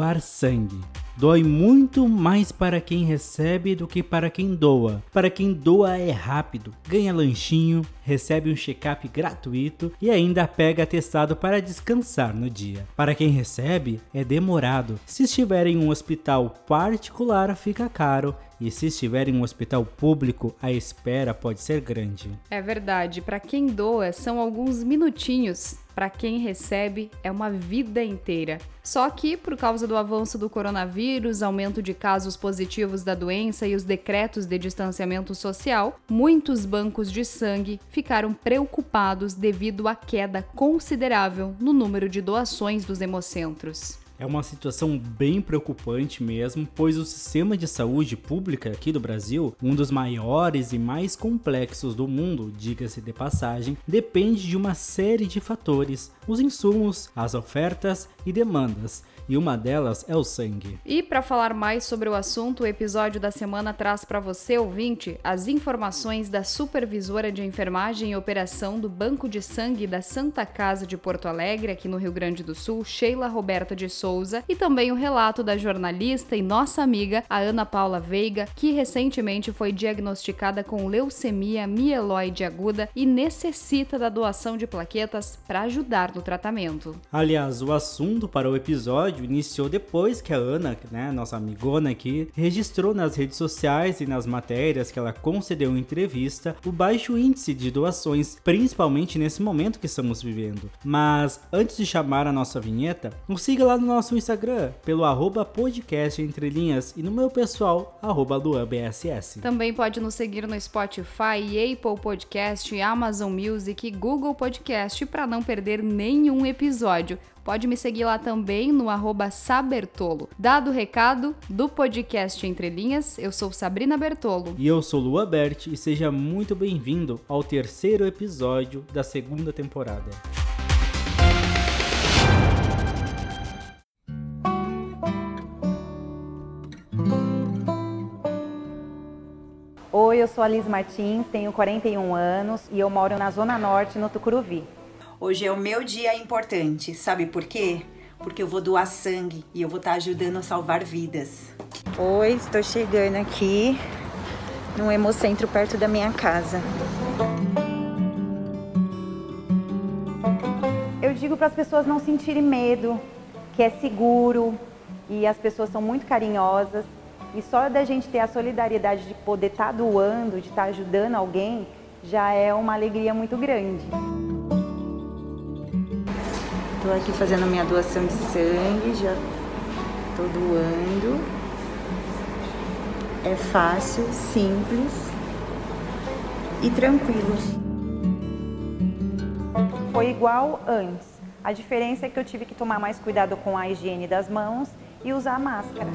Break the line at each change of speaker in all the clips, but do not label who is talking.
doar sangue. Dói muito mais para quem recebe do que para quem doa. Para quem doa é rápido, ganha lanchinho, recebe um check-up gratuito e ainda pega atestado para descansar no dia. Para quem recebe, é demorado. Se estiver em um hospital particular, fica caro e se estiver em um hospital público, a espera pode ser grande.
É verdade, para quem doa são alguns minutinhos, para quem recebe é uma vida inteira. Só que, por causa do avanço do coronavírus, aumento de casos positivos da doença e os decretos de distanciamento social, muitos bancos de sangue ficaram preocupados devido à queda considerável no número de doações dos hemocentros.
É uma situação bem preocupante mesmo, pois o sistema de saúde pública aqui do Brasil, um dos maiores e mais complexos do mundo, diga-se de passagem, depende de uma série de fatores: os insumos, as ofertas e demandas e uma delas é o sangue.
E para falar mais sobre o assunto, o episódio da semana traz para você, ouvinte, as informações da supervisora de enfermagem e operação do Banco de Sangue da Santa Casa de Porto Alegre, aqui no Rio Grande do Sul, Sheila Roberta de Souza, e também o relato da jornalista e nossa amiga, a Ana Paula Veiga, que recentemente foi diagnosticada com leucemia mieloide aguda e necessita da doação de plaquetas para ajudar no tratamento.
Aliás, o assunto para o episódio iniciou depois que a Ana, né, nossa amigona aqui, registrou nas redes sociais e nas matérias que ela concedeu em entrevista o baixo índice de doações, principalmente nesse momento que estamos vivendo. Mas antes de chamar a nossa vinheta, nos siga lá no nosso Instagram, pelo arroba podcast entre linhas e no meu pessoal, arroba luanbss.
Também pode nos seguir no Spotify, Apple Podcast, Amazon Music e Google Podcast para não perder nenhum episódio. Pode me seguir lá também no Sabertolo. Dado o recado do podcast Entre Linhas, eu sou Sabrina Bertolo.
E eu sou Lua Bert e seja muito bem-vindo ao terceiro episódio da segunda temporada.
Oi, eu sou a Liz Martins, tenho 41 anos e eu moro na Zona Norte, no Tucuruvi.
Hoje é o meu dia importante, sabe por quê? Porque eu vou doar sangue e eu vou estar ajudando a salvar vidas.
Oi, estou chegando aqui no Hemocentro perto da minha casa.
Eu digo para as pessoas não sentirem medo, que é seguro e as pessoas são muito carinhosas. E só da gente ter a solidariedade de poder estar tá doando, de estar tá ajudando alguém, já é uma alegria muito grande.
Estou aqui fazendo minha doação de sangue, já estou doando. É fácil, simples e tranquilo.
Foi igual antes. A diferença é que eu tive que tomar mais cuidado com a higiene das mãos e usar máscara.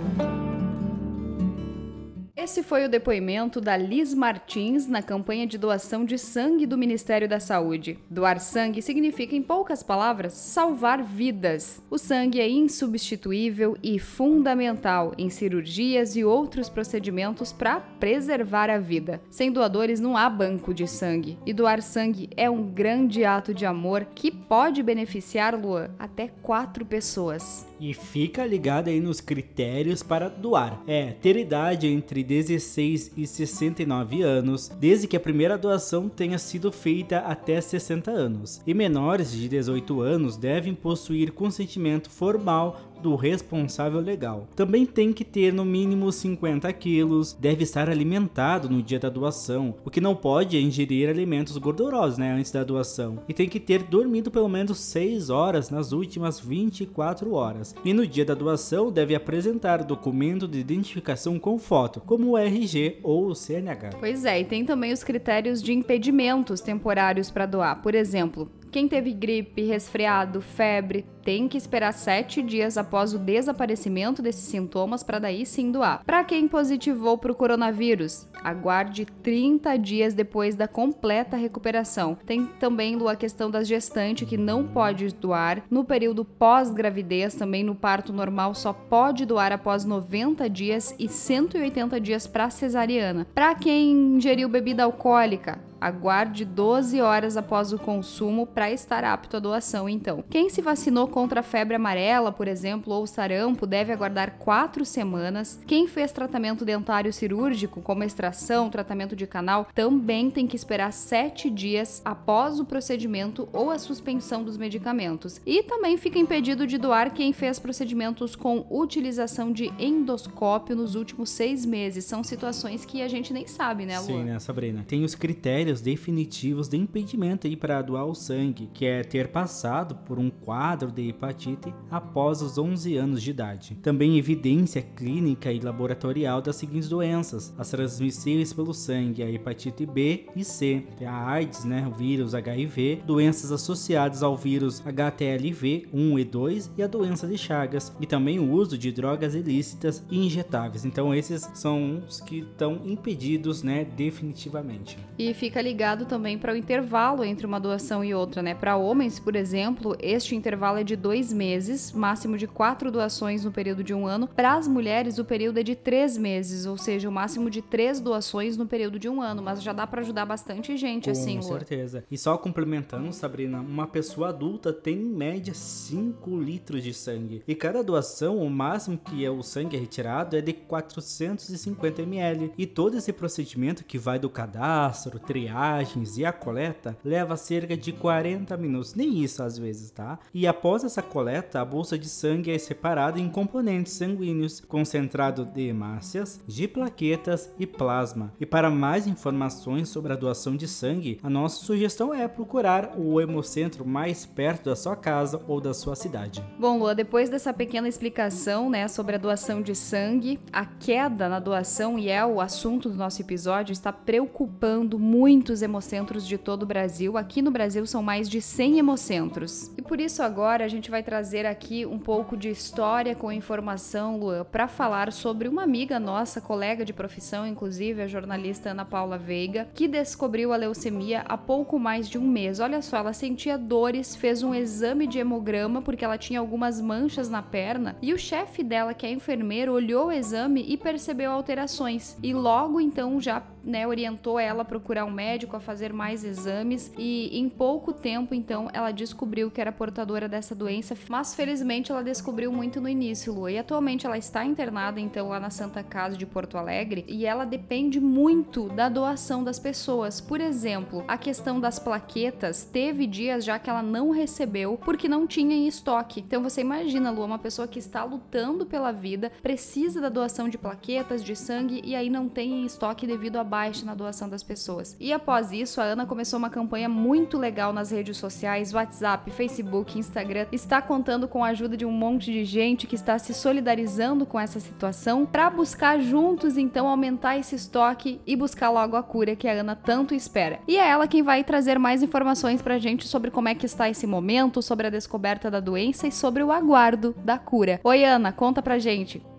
Esse foi o depoimento da Liz Martins na campanha de doação de sangue do Ministério da Saúde. Doar sangue significa, em poucas palavras, salvar vidas. O sangue é insubstituível e fundamental em cirurgias e outros procedimentos para preservar a vida. Sem doadores não há banco de sangue. E doar sangue é um grande ato de amor que pode beneficiar, Luan, até quatro pessoas.
E fica ligado aí nos critérios para doar. É ter idade entre 16 e 69 anos, desde que a primeira doação tenha sido feita até 60 anos. E menores de 18 anos devem possuir consentimento formal do responsável legal. Também tem que ter no mínimo 50 quilos, deve estar alimentado no dia da doação, o que não pode é ingerir alimentos gordurosos né, antes da doação, e tem que ter dormido pelo menos 6 horas nas últimas 24 horas. E no dia da doação deve apresentar documento de identificação com foto, como o RG ou o CNH.
Pois é, e tem também os critérios de impedimentos temporários para doar. Por exemplo, quem teve gripe, resfriado, febre, tem que esperar sete dias após o desaparecimento desses sintomas para daí sim doar. Para quem positivou para o coronavírus, aguarde 30 dias depois da completa recuperação. Tem também a questão da gestante que não pode doar. No período pós-gravidez, também no parto normal, só pode doar após 90 dias e 180 dias para cesariana. Para quem ingeriu bebida alcoólica, Aguarde 12 horas após o consumo para estar apto à doação, então. Quem se vacinou contra a febre amarela, por exemplo, ou sarampo, deve aguardar 4 semanas. Quem fez tratamento dentário cirúrgico, como extração, tratamento de canal, também tem que esperar 7 dias após o procedimento ou a suspensão dos medicamentos. E também fica impedido de doar quem fez procedimentos com utilização de endoscópio nos últimos seis meses. São situações que a gente nem sabe, né, Lu?
Sim, né, Sabrina? Tem os critérios definitivos de impedimento para doar o sangue, que é ter passado por um quadro de hepatite após os 11 anos de idade. Também evidência clínica e laboratorial das seguintes doenças: as transmissíveis pelo sangue, a hepatite B e C, a AIDS, né, o vírus HIV, doenças associadas ao vírus HTLV 1 e 2 e a doença de Chagas, e também o uso de drogas ilícitas e injetáveis. Então esses são os que estão impedidos, né, definitivamente.
E fica ligado também para o intervalo entre uma doação e outra, né? Para homens, por exemplo, este intervalo é de dois meses, máximo de quatro doações no período de um ano. Para as mulheres, o período é de três meses, ou seja, o máximo de três doações no período de um ano. Mas já dá para ajudar bastante gente,
Com
assim, Lu.
certeza. E só complementando, Sabrina, uma pessoa adulta tem em média 5 litros de sangue. E cada doação, o máximo que é o sangue é retirado é de 450 ml. E todo esse procedimento que vai do cadastro, triagens e a coleta leva cerca de 40 minutos, nem isso às vezes, tá? E após essa coleta, a bolsa de sangue é separada em componentes sanguíneos, concentrado de hemácias, de plaquetas e plasma. E para mais informações sobre a doação de sangue, a nossa sugestão é procurar o hemocentro mais perto da sua casa ou da sua cidade.
Bom, Lua, depois dessa pequena explicação, né, sobre a doação de sangue, a queda na doação, e é o assunto do nosso episódio, está preocupando muitos hemocentros de todo o Brasil. Aqui no Brasil são mais de 100 hemocentros. E por isso agora a gente vai trazer aqui um pouco de história com informação, Luan, para falar sobre uma amiga nossa, colega de profissão, inclusive, a jornalista Ana Paula Veiga, que descobriu a leucemia há pouco mais de um mês. Olha só, ela sentia dores, fez um exame de hemograma porque ela tinha algumas manchas na perna e o chefe dela, que é enfermeiro, olhou o exame e percebeu alterações. E logo então já né, orientou ela a procurar um médico, a fazer mais exames e em pouco tempo então ela descobriu que era portadora dessa doença, mas felizmente ela descobriu muito no início, Lu. E atualmente ela está internada então lá na Santa Casa de Porto Alegre e ela depende muito da doação das pessoas. Por exemplo, a questão das plaquetas, teve dias já que ela não recebeu porque não tinha em estoque. Então você imagina, Lu, uma pessoa que está lutando pela vida, precisa da doação de plaquetas, de sangue e aí não tem em estoque devido à baixa na doação das pessoas. E após isso, a Ana começou uma campanha muito legal nas redes sociais, WhatsApp, Facebook, Instagram. Está contando com a ajuda de um monte de gente que está se solidarizando com essa situação para buscar juntos então aumentar esse estoque e buscar logo a cura que a Ana tanto espera. E é ela quem vai trazer mais informações pra gente sobre como é que está esse momento, sobre a descoberta da doença e sobre o aguardo da cura. Oi Ana, conta pra gente.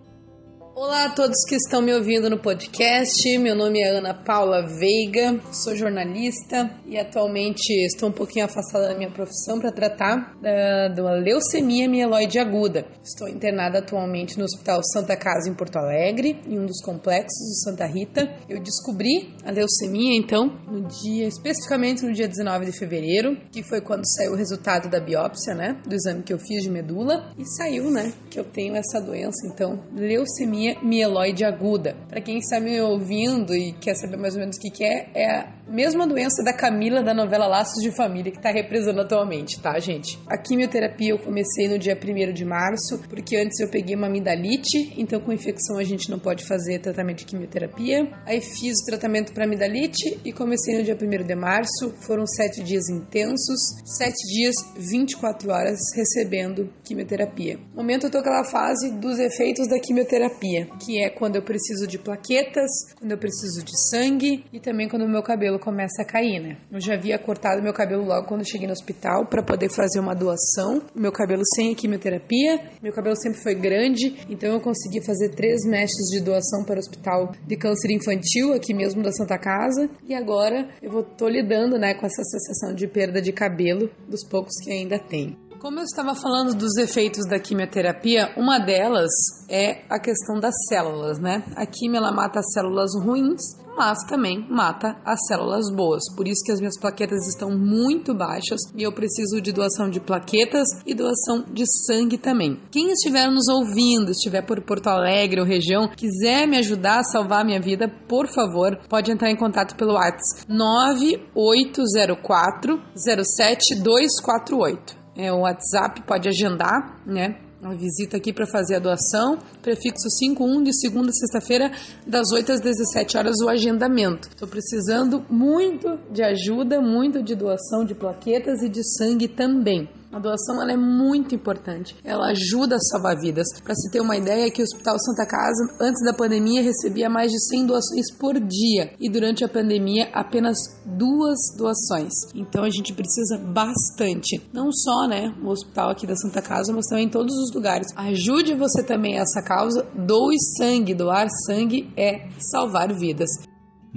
Olá a todos que estão me ouvindo no podcast. Meu nome é Ana Paula Veiga, sou jornalista e atualmente estou um pouquinho afastada da minha profissão para tratar da, da leucemia mieloide aguda. Estou internada atualmente no Hospital Santa Casa em Porto Alegre, em um dos complexos do Santa Rita. Eu descobri a leucemia então no dia especificamente no dia 19 de fevereiro, que foi quando saiu o resultado da biópsia, né, do exame que eu fiz de medula e saiu, né, que eu tenho essa doença então, leucemia mieloide aguda. Para quem está me ouvindo e quer saber mais ou menos o que, que é, é a mesma doença da Camila da novela Laços de Família que está represando atualmente, tá, gente? A quimioterapia eu comecei no dia 1 de março, porque antes eu peguei uma amidalite, então com infecção a gente não pode fazer tratamento de quimioterapia. Aí fiz o tratamento para amidalite e comecei no dia 1 de março. Foram sete dias intensos, sete dias, 24 horas recebendo quimioterapia. No momento eu tô naquela fase dos efeitos da quimioterapia, que é quando eu preciso de plaquetas, quando eu preciso de sangue e também quando o meu cabelo começa a cair, né? Eu já havia cortado meu cabelo logo quando cheguei no hospital para poder fazer uma doação. Meu cabelo sem quimioterapia, meu cabelo sempre foi grande, então eu consegui fazer três mestres de doação para o hospital de câncer infantil aqui mesmo da Santa Casa e agora eu vou tô lidando, né, com essa sensação de perda de cabelo dos poucos que ainda tem. Como eu estava falando dos efeitos da quimioterapia, uma delas é a questão das células, né? A quimio ela mata as células ruins, mas também mata as células boas. Por isso que as minhas plaquetas estão muito baixas e eu preciso de doação de plaquetas e doação de sangue também. Quem estiver nos ouvindo, estiver por Porto Alegre ou região, quiser me ajudar a salvar minha vida, por favor, pode entrar em contato pelo WhatsApp 9804 07248. É o WhatsApp, pode agendar, né? Uma visita aqui para fazer a doação. Prefixo 51 de segunda a sexta-feira, das 8 às 17 horas, o agendamento. Estou precisando muito de ajuda, muito de doação de plaquetas e de sangue também. A doação ela é muito importante. Ela ajuda a salvar vidas. Para se ter uma ideia, que o Hospital Santa Casa, antes da pandemia, recebia mais de 100 doações por dia e durante a pandemia apenas duas doações. Então a gente precisa bastante. Não só, né, o hospital aqui da Santa Casa, mas também em todos os lugares. Ajude você também essa causa. Doe sangue. Doar sangue é salvar vidas.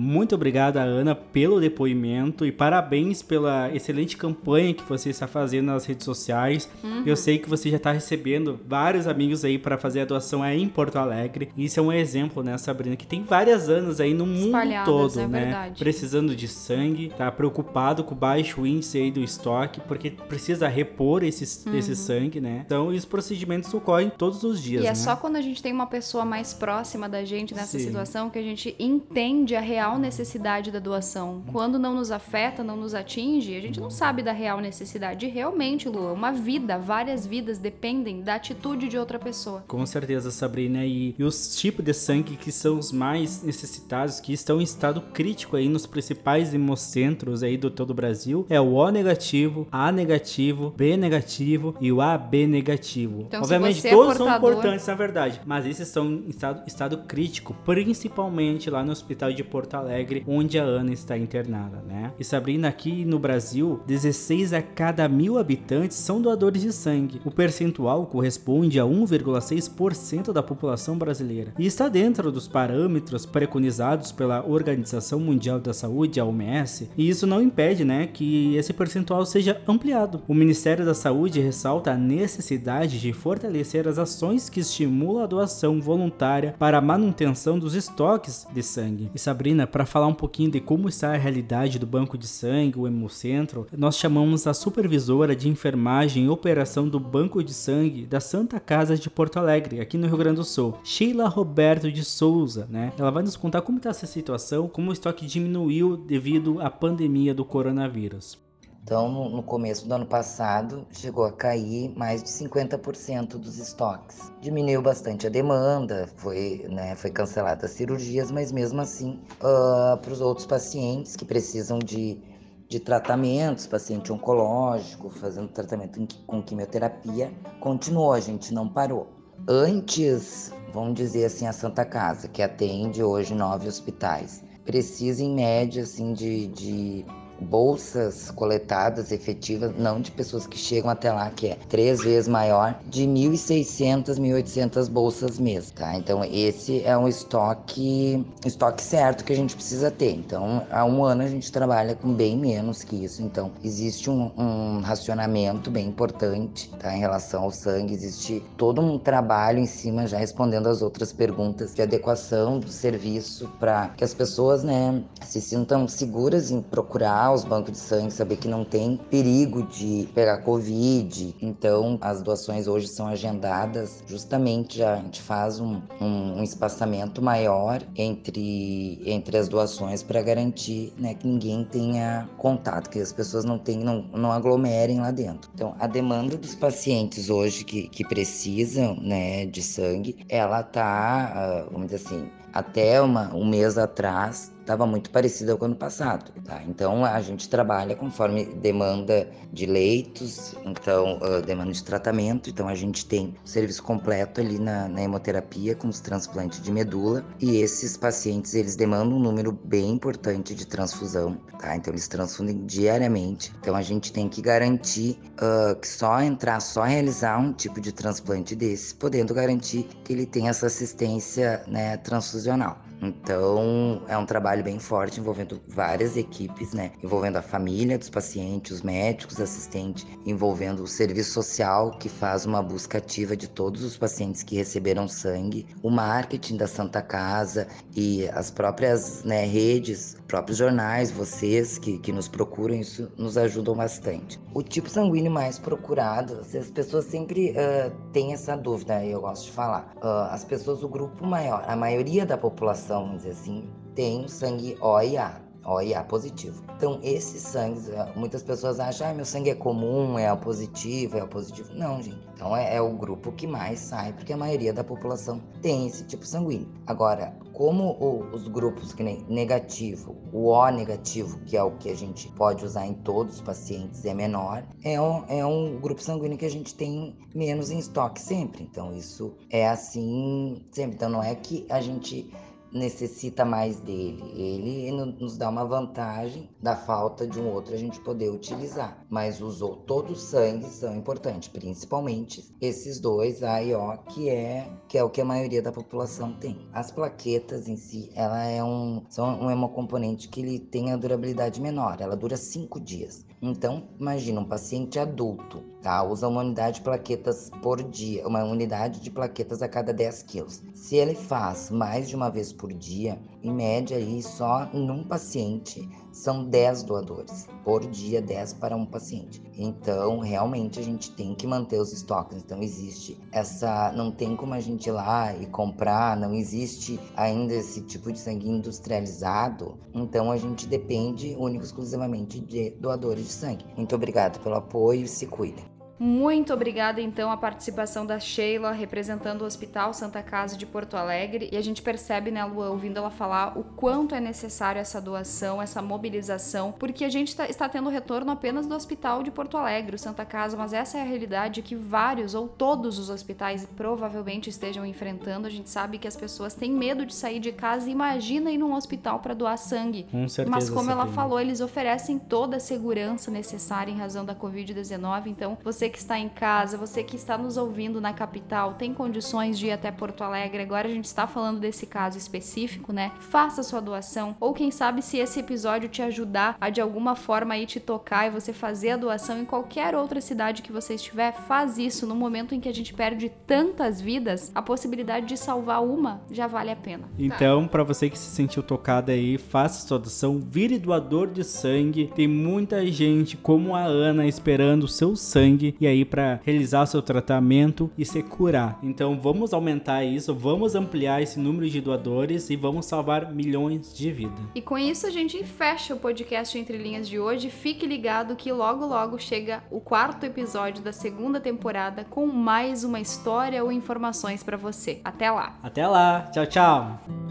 Muito obrigado, Ana, pelo depoimento e parabéns pela excelente campanha que você está fazendo nas redes sociais. Uhum. Eu sei que você já está recebendo vários amigos aí para fazer a doação aí em Porto Alegre. Isso é um exemplo, né, Sabrina, que tem vários anos aí no mundo todo, é né? Verdade. Precisando de sangue, tá preocupado com o baixo índice aí do estoque, porque precisa repor esse, uhum. esse sangue, né? Então, os procedimentos ocorrem todos os dias.
E é
né?
só quando a gente tem uma pessoa mais próxima da gente nessa Sim. situação que a gente entende a real real necessidade da doação. Quando não nos afeta, não nos atinge, a gente não sabe da real necessidade. E realmente, Lu, uma vida, várias vidas dependem da atitude de outra pessoa.
Com certeza, Sabrina. E, e os tipos de sangue que são os mais necessitados, que estão em estado crítico aí nos principais hemocentros aí do todo o Brasil, é o O negativo, A negativo, B negativo e o AB negativo. Então, Obviamente, é todos é portador... são importantes, na verdade, mas esses estão em estado, estado crítico, principalmente lá no Hospital de Porto Alegre, onde a Ana está internada, né? E Sabrina, aqui no Brasil, 16 a cada mil habitantes são doadores de sangue. O percentual corresponde a 1,6% da população brasileira e está dentro dos parâmetros preconizados pela Organização Mundial da Saúde, a OMS, e isso não impede, né, que esse percentual seja ampliado. O Ministério da Saúde ressalta a necessidade de fortalecer as ações que estimulam a doação voluntária para a manutenção dos estoques de sangue. E Sabrina, para falar um pouquinho de como está a realidade do banco de sangue, o Hemocentro, nós chamamos a supervisora de enfermagem e operação do banco de sangue da Santa Casa de Porto Alegre, aqui no Rio Grande do Sul, Sheila Roberto de Souza, né? Ela vai nos contar como está essa situação, como o estoque diminuiu devido à pandemia do coronavírus.
Então, no começo do ano passado, chegou a cair mais de 50% dos estoques. Diminuiu bastante a demanda, foi, né, foi cancelada as cirurgias, mas mesmo assim, uh, para os outros pacientes que precisam de, de tratamentos, paciente oncológico, fazendo tratamento com quimioterapia, continuou, a gente não parou. Antes, vamos dizer assim, a Santa Casa, que atende hoje nove hospitais, precisa em média assim de, de bolsas coletadas efetivas, não de pessoas que chegam até lá, que é três vezes maior, de 1.600, 1.800 bolsas mês, tá? Então esse é um estoque, estoque certo que a gente precisa ter. Então há um ano a gente trabalha com bem menos que isso. Então existe um, um racionamento bem importante, tá? Em relação ao sangue, existe todo um trabalho em cima já respondendo as outras perguntas de adequação do serviço para que as pessoas, né, se sintam seguras em procurar os bancos de sangue, saber que não tem perigo de pegar Covid. Então, as doações hoje são agendadas justamente, já a gente faz um, um, um espaçamento maior entre, entre as doações para garantir né, que ninguém tenha contato, que as pessoas não, tenham, não, não aglomerem lá dentro. Então, a demanda dos pacientes hoje que, que precisam né, de sangue, ela tá, ah, vamos dizer assim, até uma, um mês atrás estava muito parecida com o ano passado. Tá? Então a gente trabalha conforme demanda de leitos, então uh, demanda de tratamento. Então a gente tem o serviço completo ali na, na hemoterapia com os transplantes de medula e esses pacientes eles demandam um número bem importante de transfusão. Tá? Então eles transfundem diariamente. Então a gente tem que garantir uh, que só entrar, só realizar um tipo de transplante desse, podendo garantir que ele tenha essa assistência né, transfusional. Então, é um trabalho bem forte envolvendo várias equipes, né? Envolvendo a família dos pacientes, os médicos, assistentes, envolvendo o serviço social que faz uma busca ativa de todos os pacientes que receberam sangue, o marketing da Santa Casa e as próprias né, redes, próprios jornais, vocês que, que nos procuram, isso nos ajudam bastante. O tipo sanguíneo mais procurado, as pessoas sempre uh, têm essa dúvida, eu gosto de falar. Uh, as pessoas, o grupo maior, a maioria da população, vamos dizer assim, tem sangue O e A. O e A positivo. Então, esses sangues, eh, muitas pessoas acham, ah, meu sangue é comum, é O positivo, é O positivo. Não, gente. Então, é, é, o grupo que mais sai, porque a maioria da população tem esse tipo sanguíneo. Agora, como o, os grupos que nem negativo, o O negativo, que é o que a gente pode usar em todos os pacientes, é menor, é um, é um grupo sanguíneo que a gente tem menos em estoque sempre. Então, isso é assim sempre. Então, não é que a gente necessita mais dele. Ele nos dá uma vantagem da falta de um outro a gente poder utilizar. Mas usou todos os sangues são importantes, principalmente esses dois A e O, que é que é o que a maioria da população tem. As plaquetas em si, ela é um são um hemocomponente que ele tem a durabilidade menor. Ela dura cinco dias. Então, imagina um paciente adulto, tá? Usa uma unidade de plaquetas por dia, uma unidade de plaquetas a cada 10 quilos. Se ele faz mais de uma vez por dia, em média aí só num paciente são 10 doadores. Por dia, 10 para um paciente. Então, realmente a gente tem que manter os estoques. Então, existe essa. Não tem como a gente ir lá e comprar, não existe ainda esse tipo de sangue industrializado. Então, a gente depende único exclusivamente de doadores de sangue. Muito obrigado pelo apoio e se cuidem.
Muito obrigada então a participação da Sheila representando o Hospital Santa Casa de Porto Alegre e a gente percebe, né, Lua, ouvindo ela falar o quanto é necessário essa doação, essa mobilização, porque a gente tá, está tendo retorno apenas do Hospital de Porto Alegre, o Santa Casa, mas essa é a realidade que vários ou todos os hospitais provavelmente estejam enfrentando. A gente sabe que as pessoas têm medo de sair de casa e imagina ir num hospital para doar sangue.
Com certeza.
Mas como ela falou, eles oferecem toda a segurança necessária em razão da Covid-19, então que está em casa, você que está nos ouvindo na capital, tem condições de ir até Porto Alegre, agora a gente está falando desse caso específico, né? Faça sua doação, ou quem sabe se esse episódio te ajudar a de alguma forma aí te tocar e você fazer a doação em qualquer outra cidade que você estiver, faz isso no momento em que a gente perde tantas vidas, a possibilidade de salvar uma já vale a pena.
Então, para você que se sentiu tocada aí, faça sua doação, vire doador de sangue. Tem muita gente como a Ana esperando o seu sangue e aí para realizar seu tratamento e se curar. Então vamos aumentar isso, vamos ampliar esse número de doadores e vamos salvar milhões de vidas.
E com isso a gente fecha o podcast Entre Linhas de hoje. Fique ligado que logo logo chega o quarto episódio da segunda temporada com mais uma história ou informações para você. Até lá.
Até lá. Tchau, tchau.